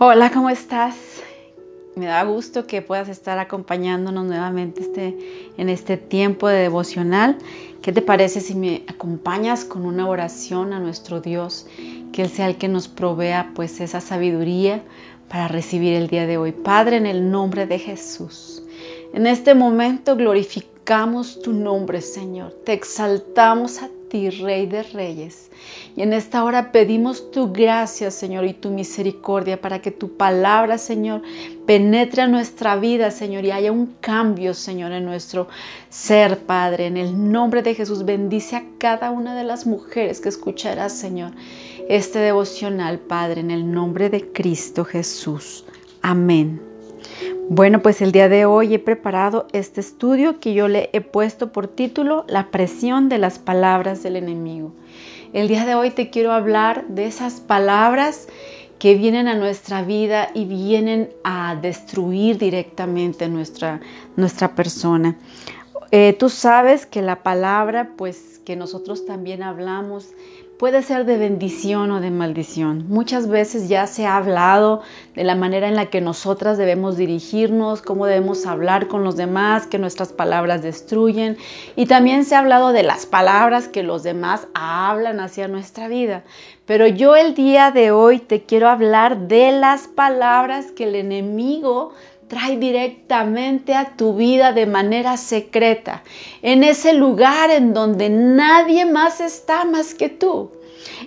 Hola, ¿cómo estás? Me da gusto que puedas estar acompañándonos nuevamente este, en este tiempo de devocional. ¿Qué te parece si me acompañas con una oración a nuestro Dios? Que Él sea el que nos provea pues esa sabiduría para recibir el día de hoy. Padre, en el nombre de Jesús. En este momento glorificamos tu nombre, Señor. Te exaltamos a ti, Rey de Reyes. Y en esta hora pedimos tu gracia, Señor, y tu misericordia para que tu palabra, Señor, penetre a nuestra vida, Señor, y haya un cambio, Señor, en nuestro ser, Padre. En el nombre de Jesús, bendice a cada una de las mujeres que escucharás, Señor, este devocional, Padre, en el nombre de Cristo Jesús. Amén. Bueno, pues el día de hoy he preparado este estudio que yo le he puesto por título La presión de las palabras del enemigo. El día de hoy te quiero hablar de esas palabras que vienen a nuestra vida y vienen a destruir directamente nuestra, nuestra persona. Eh, tú sabes que la palabra, pues que nosotros también hablamos, puede ser de bendición o de maldición. Muchas veces ya se ha hablado de la manera en la que nosotras debemos dirigirnos, cómo debemos hablar con los demás, que nuestras palabras destruyen. Y también se ha hablado de las palabras que los demás hablan hacia nuestra vida. Pero yo el día de hoy te quiero hablar de las palabras que el enemigo trae directamente a tu vida de manera secreta, en ese lugar en donde nadie más está más que tú.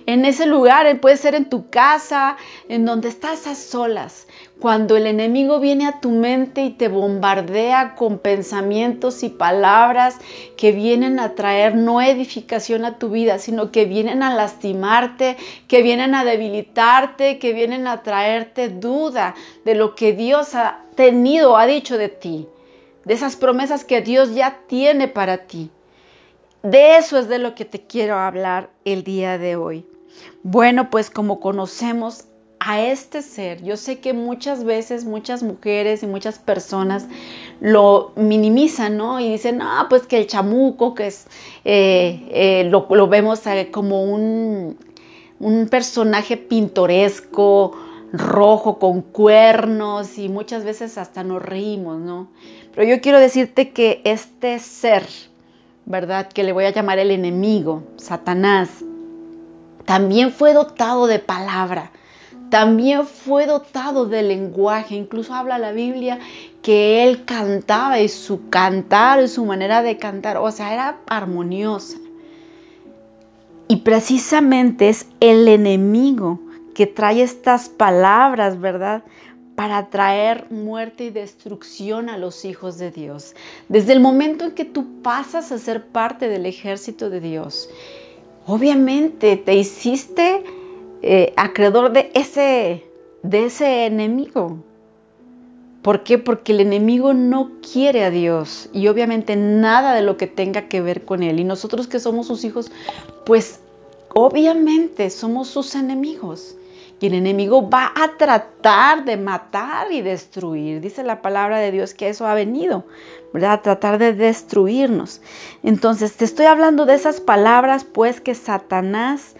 En ese lugar, eh, puede ser en tu casa, en donde estás a solas. Cuando el enemigo viene a tu mente y te bombardea con pensamientos y palabras que vienen a traer no edificación a tu vida, sino que vienen a lastimarte, que vienen a debilitarte, que vienen a traerte duda de lo que Dios ha tenido, ha dicho de ti, de esas promesas que Dios ya tiene para ti. De eso es de lo que te quiero hablar el día de hoy. Bueno, pues como conocemos a este ser, yo sé que muchas veces muchas mujeres y muchas personas lo minimizan, ¿no? Y dicen, ah, pues que el chamuco, que es, eh, eh, lo, vemos eh, como un, un personaje pintoresco, rojo con cuernos y muchas veces hasta nos reímos, ¿no? Pero yo quiero decirte que este ser, ¿verdad? Que le voy a llamar el enemigo, Satanás, también fue dotado de palabra, también fue dotado de lenguaje, incluso habla la Biblia que él cantaba y su cantar y su manera de cantar, o sea, era armoniosa. Y precisamente es el enemigo que trae estas palabras, ¿verdad? Para traer muerte y destrucción a los hijos de Dios. Desde el momento en que tú pasas a ser parte del ejército de Dios, obviamente te hiciste eh, acreedor de ese, de ese enemigo. ¿Por qué? Porque el enemigo no quiere a Dios y obviamente nada de lo que tenga que ver con Él. Y nosotros que somos sus hijos, pues obviamente somos sus enemigos. Y el enemigo va a tratar de matar y destruir. Dice la palabra de Dios que eso ha venido, ¿verdad? A tratar de destruirnos. Entonces, te estoy hablando de esas palabras, pues, que Satanás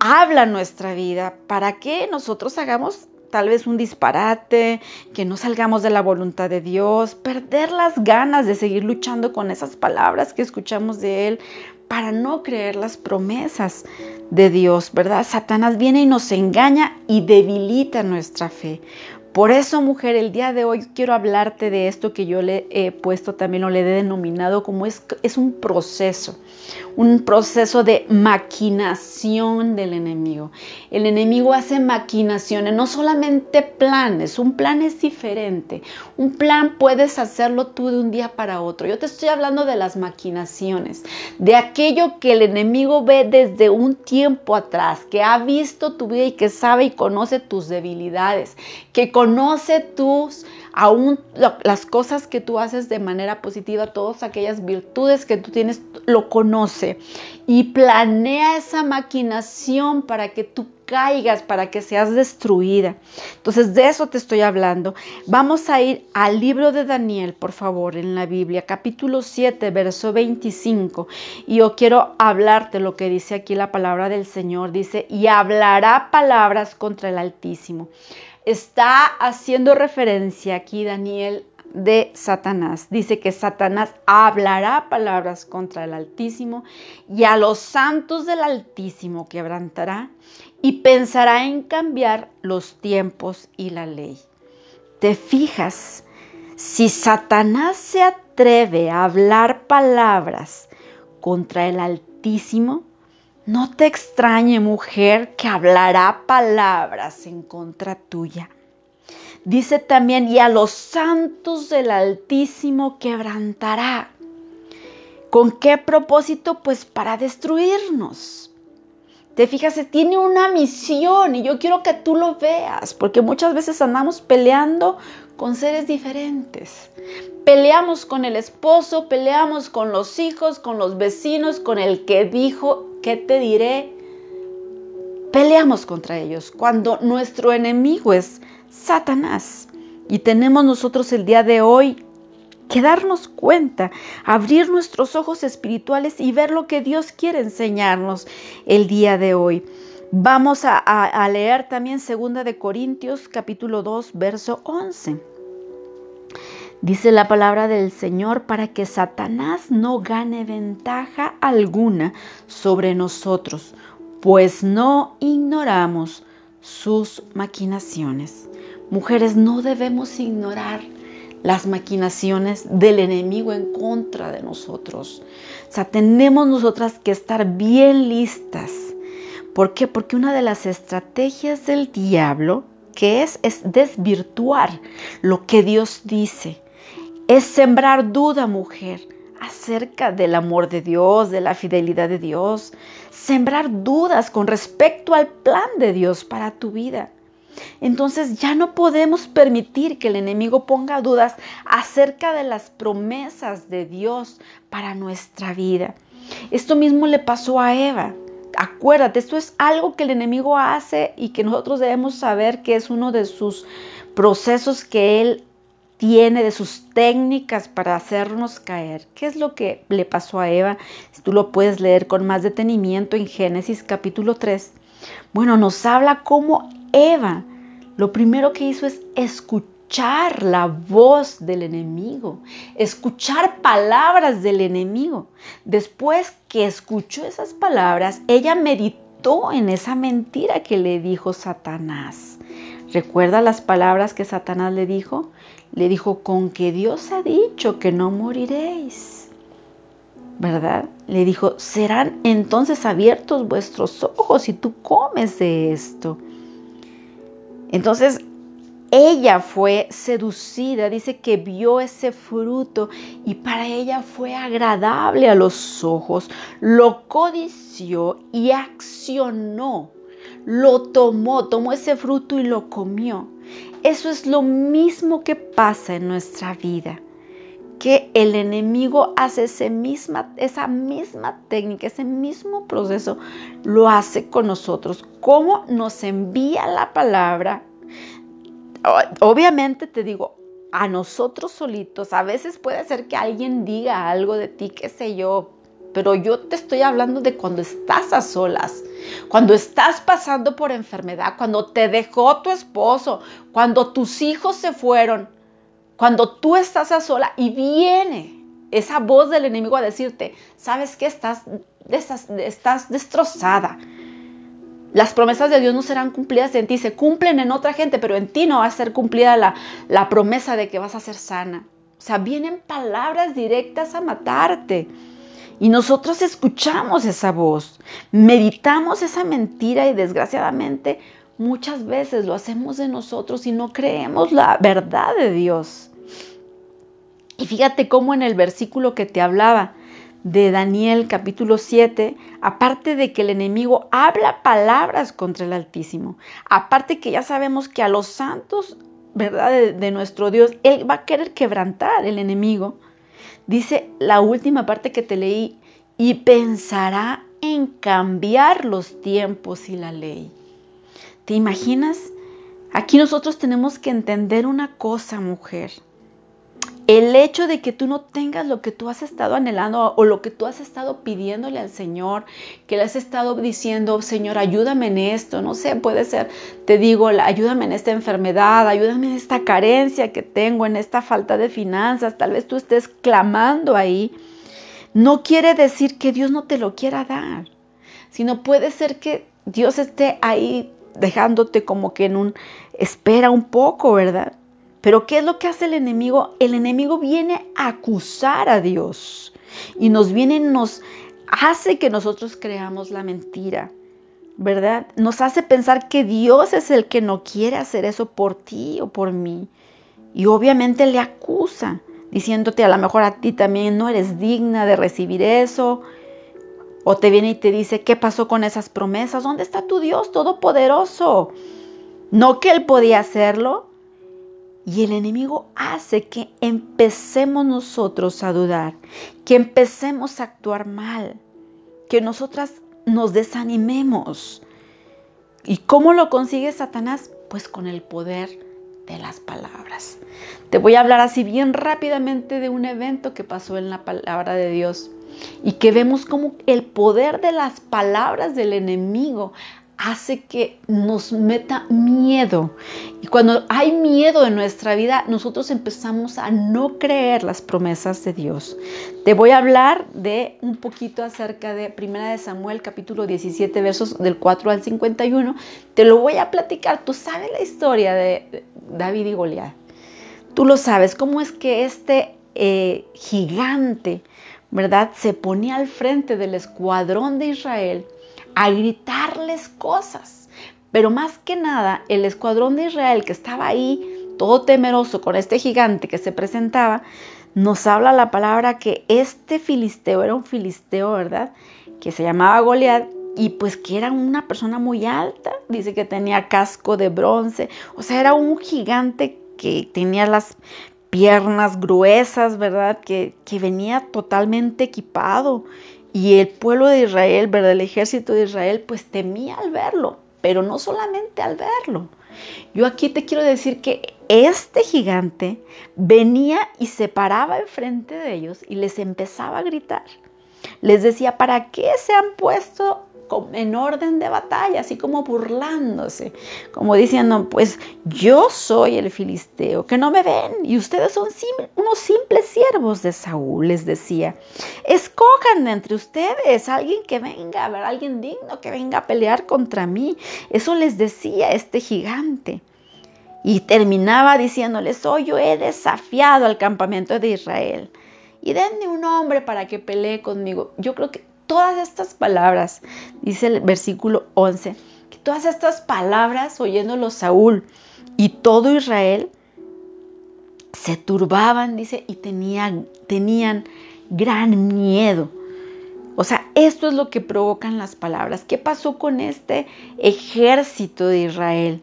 habla nuestra vida para que nosotros hagamos tal vez un disparate, que no salgamos de la voluntad de Dios, perder las ganas de seguir luchando con esas palabras que escuchamos de Él, para no creer las promesas de Dios, ¿verdad? Satanás viene y nos engaña y debilita nuestra fe. Por eso, mujer, el día de hoy quiero hablarte de esto que yo le he puesto también o le he denominado como es, es un proceso, un proceso de maquinación del enemigo. El enemigo hace maquinaciones, no solamente planes, un plan es diferente. Un plan puedes hacerlo tú de un día para otro. Yo te estoy hablando de las maquinaciones, de aquello que el enemigo ve desde un tiempo atrás, que ha visto tu vida y que sabe y conoce tus debilidades, que conoce tus aún las cosas que tú haces de manera positiva, todas aquellas virtudes que tú tienes, lo conoce y planea esa maquinación para que tú caigas, para que seas destruida. Entonces de eso te estoy hablando. Vamos a ir al libro de Daniel, por favor, en la Biblia, capítulo 7, verso 25. Y yo quiero hablarte lo que dice aquí la palabra del Señor. Dice, y hablará palabras contra el Altísimo. Está haciendo referencia aquí Daniel de Satanás. Dice que Satanás hablará palabras contra el Altísimo y a los santos del Altísimo quebrantará y pensará en cambiar los tiempos y la ley. ¿Te fijas? Si Satanás se atreve a hablar palabras contra el Altísimo, no te extrañe mujer que hablará palabras en contra tuya. Dice también, y a los santos del Altísimo quebrantará. ¿Con qué propósito? Pues para destruirnos. Te fijas, tiene una misión y yo quiero que tú lo veas, porque muchas veces andamos peleando con seres diferentes. Peleamos con el esposo, peleamos con los hijos, con los vecinos, con el que dijo, ¿qué te diré? Peleamos contra ellos cuando nuestro enemigo es Satanás. Y tenemos nosotros el día de hoy que darnos cuenta, abrir nuestros ojos espirituales y ver lo que Dios quiere enseñarnos el día de hoy. Vamos a, leer también 2 de Corintios capítulo 2 verso 11. Dice la palabra del Señor para que Satanás no gane ventaja alguna sobre nosotros, pues no ignoramos sus maquinaciones. Mujeres, no debemos ignorar las maquinaciones del enemigo en contra de nosotros. O sea, tenemos nosotras que estar bien listas. ¿Por qué? Porque una de las estrategias del diablo que es es desvirtuar lo que Dios dice. Es sembrar duda, mujer, acerca del amor de Dios, de la fidelidad de Dios. Sembrar dudas con respecto al plan de Dios para tu vida. Entonces ya no podemos permitir que el enemigo ponga dudas acerca de las promesas de Dios para nuestra vida. Esto mismo le pasó a Eva. Acuérdate, esto es algo que el enemigo hace y que nosotros debemos saber que es uno de sus procesos que él tiene, de sus técnicas para hacernos caer. ¿Qué es lo que le pasó a Eva? Tú lo puedes leer con más detenimiento en Génesis capítulo 3. Bueno, nos habla cómo Eva lo primero que hizo es escuchar la voz del enemigo, escuchar palabras del enemigo. Después que escuchó esas palabras, ella meditó en esa mentira que le dijo Satanás. ¿Recuerda las palabras que Satanás le dijo? Le dijo, con que Dios ha dicho que no moriréis. ¿Verdad? Le dijo, serán entonces abiertos vuestros ojos si tú comes de esto. Entonces ella fue seducida, dice que vio ese fruto y para ella fue agradable a los ojos, lo codició y accionó, lo tomó, tomó ese fruto y lo comió. Eso es lo mismo que pasa en nuestra vida que el enemigo hace ese misma, esa misma técnica, ese mismo proceso, lo hace con nosotros. ¿Cómo nos envía la palabra? Obviamente te digo, a nosotros solitos, a veces puede ser que alguien diga algo de ti, qué sé yo, pero yo te estoy hablando de cuando estás a solas, cuando estás pasando por enfermedad, cuando te dejó tu esposo, cuando tus hijos se fueron cuando tú estás a sola y viene esa voz del enemigo a decirte, sabes que estás, estás, destrozada. Las promesas de Dios no serán cumplidas en ti, se cumplen en otra gente, pero en ti no va a ser cumplida la, promesa de que vas a ser sana. O sea, vienen palabras directas a matarte. Y nosotros escuchamos esa voz, meditamos esa mentira y desgraciadamente muchas veces lo hacemos de nosotros y no creemos la verdad de Dios. Y fíjate cómo en el versículo que te hablaba de Daniel capítulo 7, aparte de que el enemigo habla palabras contra el Altísimo, aparte que ya sabemos que a los santos, ¿verdad? De, de nuestro Dios, Él va a querer quebrantar el enemigo. Dice la última parte que te leí, y pensará en cambiar los tiempos y la ley. ¿Te imaginas? Aquí nosotros tenemos que entender una cosa, mujer. El hecho de que tú no tengas lo que tú has estado anhelando o lo que tú has estado pidiéndole al Señor, que le has estado diciendo, Señor, ayúdame en esto, no sé, puede ser, te digo, ayúdame en esta enfermedad, ayúdame en esta carencia que tengo, en esta falta de finanzas, tal vez tú estés clamando ahí. No quiere decir que Dios no te lo quiera dar, sino puede ser que Dios esté ahí dejándote como que en un espera un poco, ¿verdad? Pero ¿qué es lo que hace el enemigo? El enemigo viene a acusar a Dios y nos viene, nos hace que nosotros creamos la mentira, ¿verdad? Nos hace pensar que Dios es el que no quiere hacer eso por ti o por mí. Y obviamente le acusa, diciéndote a lo mejor a ti también no eres digna de recibir eso. O te viene y te dice, ¿qué pasó con esas promesas? ¿Dónde está tu Dios todopoderoso? No que Él podía hacerlo, y el enemigo hace que empecemos nosotros a dudar, que empecemos a actuar mal, que nosotras nos desanimemos. ¿Y cómo lo consigue Satanás? Pues con el poder de las palabras. Te voy a hablar así bien rápidamente de un evento que pasó en la palabra de Dios y que vemos como el poder de las palabras del enemigo hace que nos meta miedo. Y cuando hay miedo en nuestra vida, nosotros empezamos a no creer las promesas de Dios. Te voy a hablar de un poquito acerca de Primera de Samuel, capítulo 17, versos del 4 al 51. Te lo voy a platicar. Tú sabes la historia de David y Goliat. Tú lo sabes, cómo es que este eh, gigante, ¿verdad? Se ponía al frente del escuadrón de Israel a gritarles cosas. Pero más que nada, el escuadrón de Israel que estaba ahí, todo temeroso con este gigante que se presentaba, nos habla la palabra que este filisteo era un filisteo, ¿verdad? Que se llamaba Goliat y pues que era una persona muy alta, dice que tenía casco de bronce, o sea, era un gigante que tenía las piernas gruesas, ¿verdad? Que, que venía totalmente equipado y el pueblo de Israel, ¿verdad? El ejército de Israel, pues temía al verlo, pero no solamente al verlo. Yo aquí te quiero decir que este gigante venía y se paraba enfrente de ellos y les empezaba a gritar. Les decía, ¿para qué se han puesto en orden de batalla, así como burlándose, como diciendo, pues yo soy el filisteo, que no me ven, y ustedes son unos simples siervos de Saúl, les decía. Escojan entre ustedes alguien que venga, a ver, alguien digno que venga a pelear contra mí. Eso les decía este gigante. Y terminaba diciéndoles, hoy yo he desafiado al campamento de Israel. Y denme un hombre para que pelee conmigo. Yo creo que todas estas palabras, dice el versículo 11, que todas estas palabras oyéndolo Saúl y todo Israel se turbaban, dice, y tenían, tenían gran miedo. O sea, esto es lo que provocan las palabras. ¿Qué pasó con este ejército de Israel?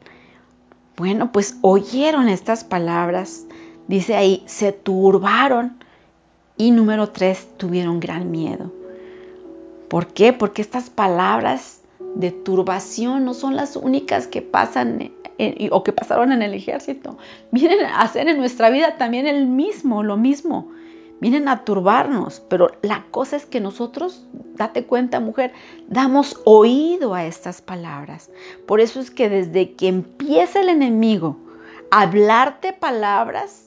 Bueno, pues oyeron estas palabras, dice ahí, se turbaron y número tres, tuvieron gran miedo. ¿Por qué? Porque estas palabras de turbación no son las únicas que pasan o que pasaron en el ejército. Vienen a hacer en nuestra vida también el mismo, lo mismo. Vienen a turbarnos, pero la cosa es que nosotros, date cuenta mujer, damos oído a estas palabras. Por eso es que desde que empieza el enemigo a hablarte palabras,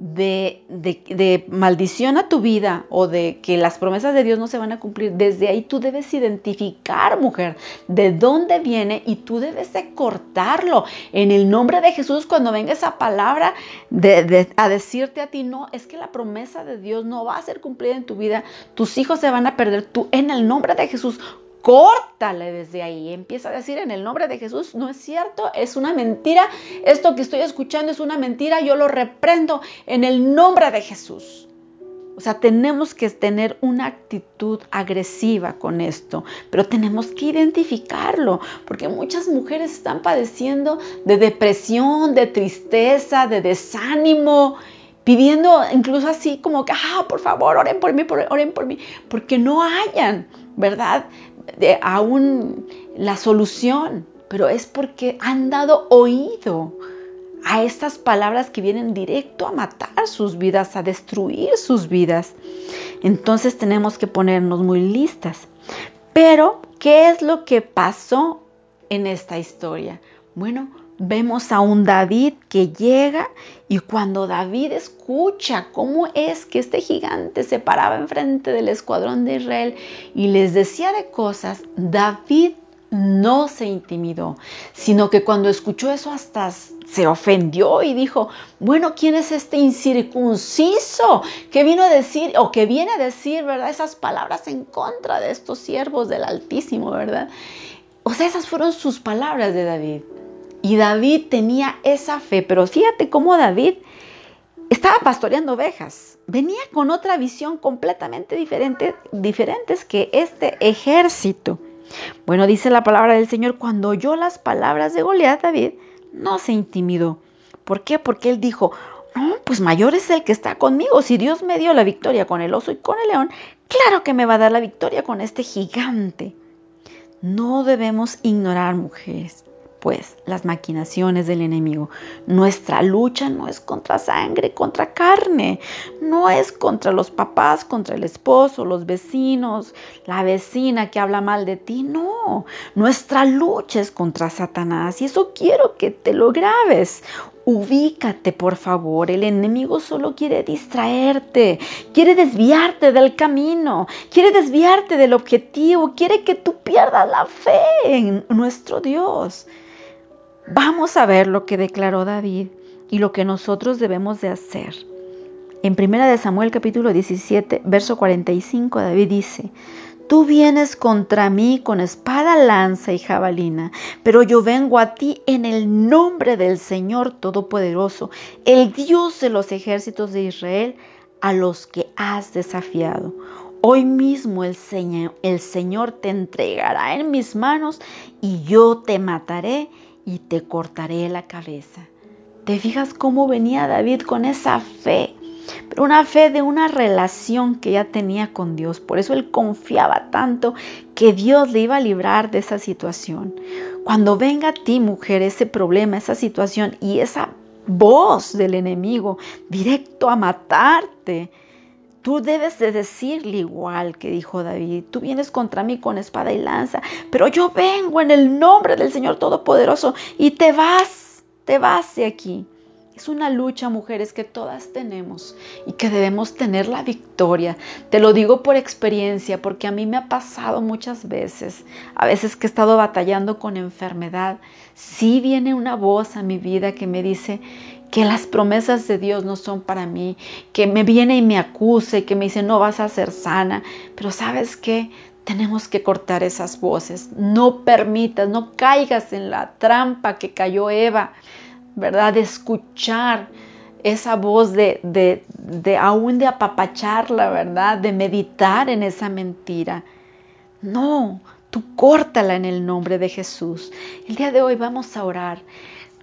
de, maldición a tu vida o de que las promesas de Dios no se van a cumplir, desde ahí tú debes identificar, mujer, de dónde viene y tú debes de cortarlo. En el nombre de Jesús, cuando venga esa palabra a decirte a ti, no, es que la promesa de Dios no va a ser cumplida en tu vida, tus hijos se van a perder, tú en el nombre de Jesús córtale desde ahí. Empieza a decir en el nombre de Jesús, no es cierto, es una mentira. Esto que estoy escuchando es una mentira, yo lo reprendo en el nombre de Jesús. O sea, tenemos que tener una actitud agresiva con esto, pero tenemos que identificarlo, porque muchas mujeres están padeciendo de depresión, de tristeza, de desánimo, pidiendo incluso así como que, ah, por favor, oren por mí, oren por mí, porque no hayan, ¿verdad? De aún la solución. pero es porque han dado oído a estas palabras que vienen directo a matar sus vidas, a destruir sus vidas. Entonces tenemos que ponernos muy listas. Pero, ¿qué es lo que pasó en esta historia? Bueno, vemos a un David que llega y cuando David escucha cómo es que este gigante se paraba enfrente del escuadrón de Israel y les decía de cosas, David no se intimidó, sino que cuando escuchó eso hasta se ofendió y dijo, bueno, ¿quién es este incircunciso que vino a decir o que viene a decir, verdad, esas palabras en contra de estos siervos del Altísimo, verdad? O sea, esas fueron sus palabras de David. Y David tenía esa fe, pero fíjate cómo David estaba pastoreando ovejas. Venía con otra visión completamente diferente, diferentes que este ejército. Bueno, dice la palabra del Señor, cuando oyó las palabras de Goliat, David no se intimidó. ¿Por qué? Porque él dijo, pues mayor es el que está conmigo. Si Dios me dio la victoria con el oso y con el león, claro que me va a dar la victoria con este gigante. No debemos ignorar, mujeres, pues las maquinaciones del enemigo. Nuestra lucha no es contra sangre, contra carne, no es contra los papás, contra el esposo, los vecinos, la vecina que habla mal de ti, no. Nuestra lucha es contra Satanás y eso quiero que te lo grabes. Ubícate, por favor. El enemigo solo quiere distraerte, quiere desviarte del camino, quiere desviarte del objetivo, quiere que tú pierdas la fe en nuestro Dios. Vamos a ver lo que declaró David y lo que nosotros debemos de hacer. En 1 Samuel capítulo 17, verso 45, David dice, Tú vienes contra mí con espada, lanza y jabalina, pero yo vengo a ti en el nombre del Señor Todopoderoso, el Dios de los ejércitos de Israel, a los que has desafiado. Hoy mismo el Señor, el Señor te entregará en mis manos y yo te mataré y te cortaré la cabeza. ¿Te fijas cómo venía David con esa fe? Pero una fe de una relación que ya tenía con Dios. Por eso él confiaba tanto que Dios le iba a librar de esa situación. Cuando venga a ti, mujer, ese problema, esa situación y esa voz del enemigo directo a matarte, Tú debes de decirle igual que dijo David, tú vienes contra mí con espada y lanza, pero yo vengo en el nombre del Señor Todopoderoso y te vas, te vas de aquí. Es una lucha, mujeres, que todas tenemos y que debemos tener la victoria. Te lo digo por experiencia, porque a mí me ha pasado muchas veces, a veces que he estado batallando con enfermedad, sí viene una voz a mi vida que me dice, que las promesas de Dios no son para mí, que me viene y me acuse, que me dice no vas a ser sana, pero sabes qué, tenemos que cortar esas voces, no permitas, no caigas en la trampa que cayó Eva, ¿verdad? De escuchar esa voz de, de, de aún de apapacharla, ¿verdad? De meditar en esa mentira. No, tú córtala en el nombre de Jesús. El día de hoy vamos a orar.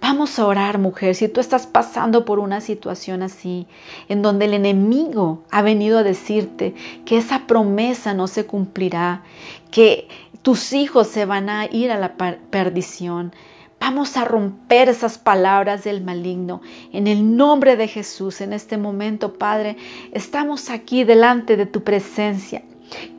Vamos a orar, mujer, si tú estás pasando por una situación así, en donde el enemigo ha venido a decirte que esa promesa no se cumplirá, que tus hijos se van a ir a la perdición. Vamos a romper esas palabras del maligno. En el nombre de Jesús, en este momento, Padre, estamos aquí delante de tu presencia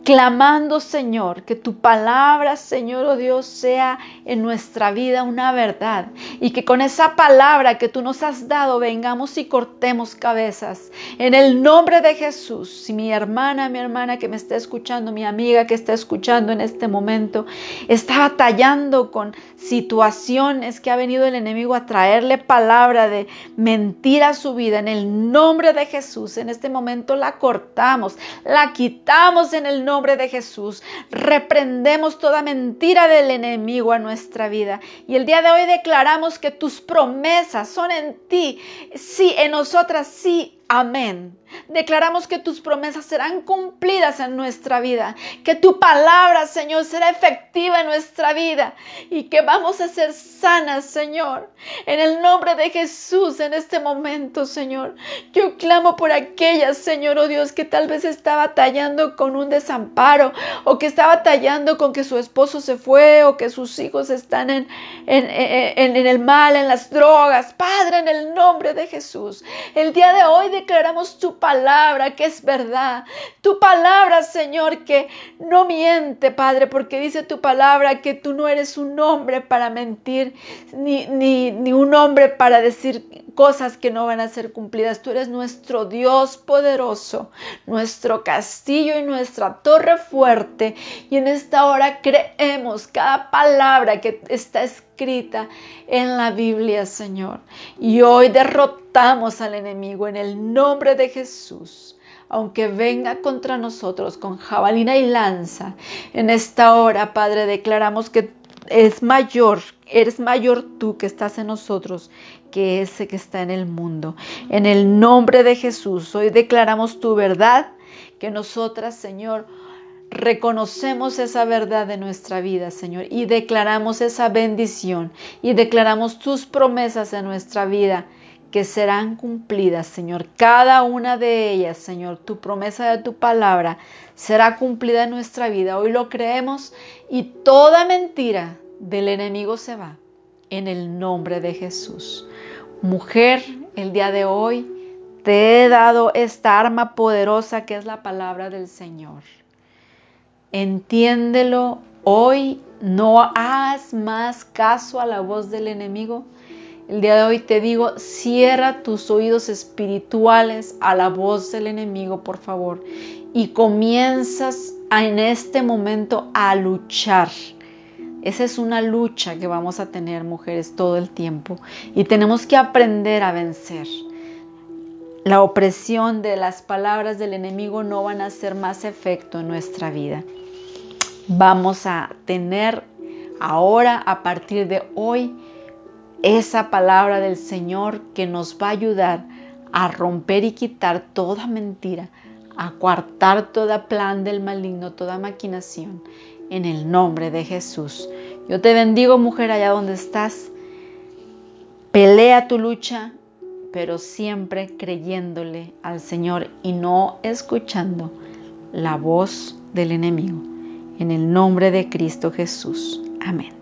clamando, Señor, que tu palabra, Señor, oh Dios, sea en nuestra vida una verdad y que con esa palabra que tú nos has dado vengamos y cortemos cabezas. En el nombre de Jesús, si mi hermana, mi hermana que me está escuchando, mi amiga que está escuchando en este momento, está batallando con situaciones que ha venido el enemigo a traerle palabra de mentira a su vida, en el nombre de Jesús, en este momento la cortamos, la quitamos en el nombre de Jesús. Reprendemos toda mentira del enemigo a nuestra vida. Y el día de hoy declaramos que tus promesas son en ti. Sí, en nosotras, sí. Amén. Declaramos que tus promesas serán cumplidas en nuestra vida, que tu palabra, Señor, será efectiva en nuestra vida y que vamos a ser sanas, Señor. En el nombre de Jesús, en este momento, Señor, yo clamo por aquellas, Señor, oh Dios, que tal vez estaba batallando con un desamparo o que está batallando con que su esposo se fue o que sus hijos están en, en el mal, en las drogas. Padre, en el nombre de Jesús, el día de hoy declaramos tu palabra que es verdad. Tu palabra, Señor, que no miente, Padre, porque dice tu palabra que tú no eres un hombre para mentir, ni, ni, ni un hombre para decir cosas que no van a ser cumplidas. Tú eres nuestro Dios poderoso, nuestro castillo y nuestra torre fuerte. Y en esta hora creemos cada palabra que está escrita en la Biblia, Señor. Y hoy derrotamos al enemigo en el nombre de Jesús aunque venga contra nosotros con jabalina y lanza, en esta hora, Padre, declaramos que es mayor, eres mayor tú que estás en nosotros que ese que está en el mundo. En el nombre de Jesús, hoy declaramos tu verdad, que nosotras, Señor, reconocemos esa verdad de nuestra vida, Señor, y declaramos esa bendición y declaramos tus promesas en nuestra vida que serán cumplidas, Señor. Cada una de ellas, Señor, tu promesa de tu palabra será cumplida en nuestra vida. Hoy lo creemos y toda mentira del enemigo se va en el nombre de Jesús. Mujer, el día de hoy te he dado esta arma poderosa que es la palabra del Señor. Entiéndelo hoy, no hagas más caso a la voz del enemigo el día de hoy te digo, cierra tus oídos espirituales a la voz del enemigo, por favor, y comienzas en este momento a luchar. Esa es una lucha que vamos a tener, mujeres, todo el tiempo, y tenemos que aprender a vencer. La opresión de las palabras del enemigo no van a hacer más efecto en nuestra vida. Vamos a tener ahora, a partir de hoy, esa palabra del Señor que nos va a ayudar a romper y quitar toda mentira, a coartar toda plan del maligno, toda maquinación, en el nombre de Jesús. Yo te bendigo, mujer, allá donde estás. Pelea tu lucha, pero siempre creyéndole al Señor y no escuchando la voz del enemigo. En el nombre de Cristo Jesús. Amén.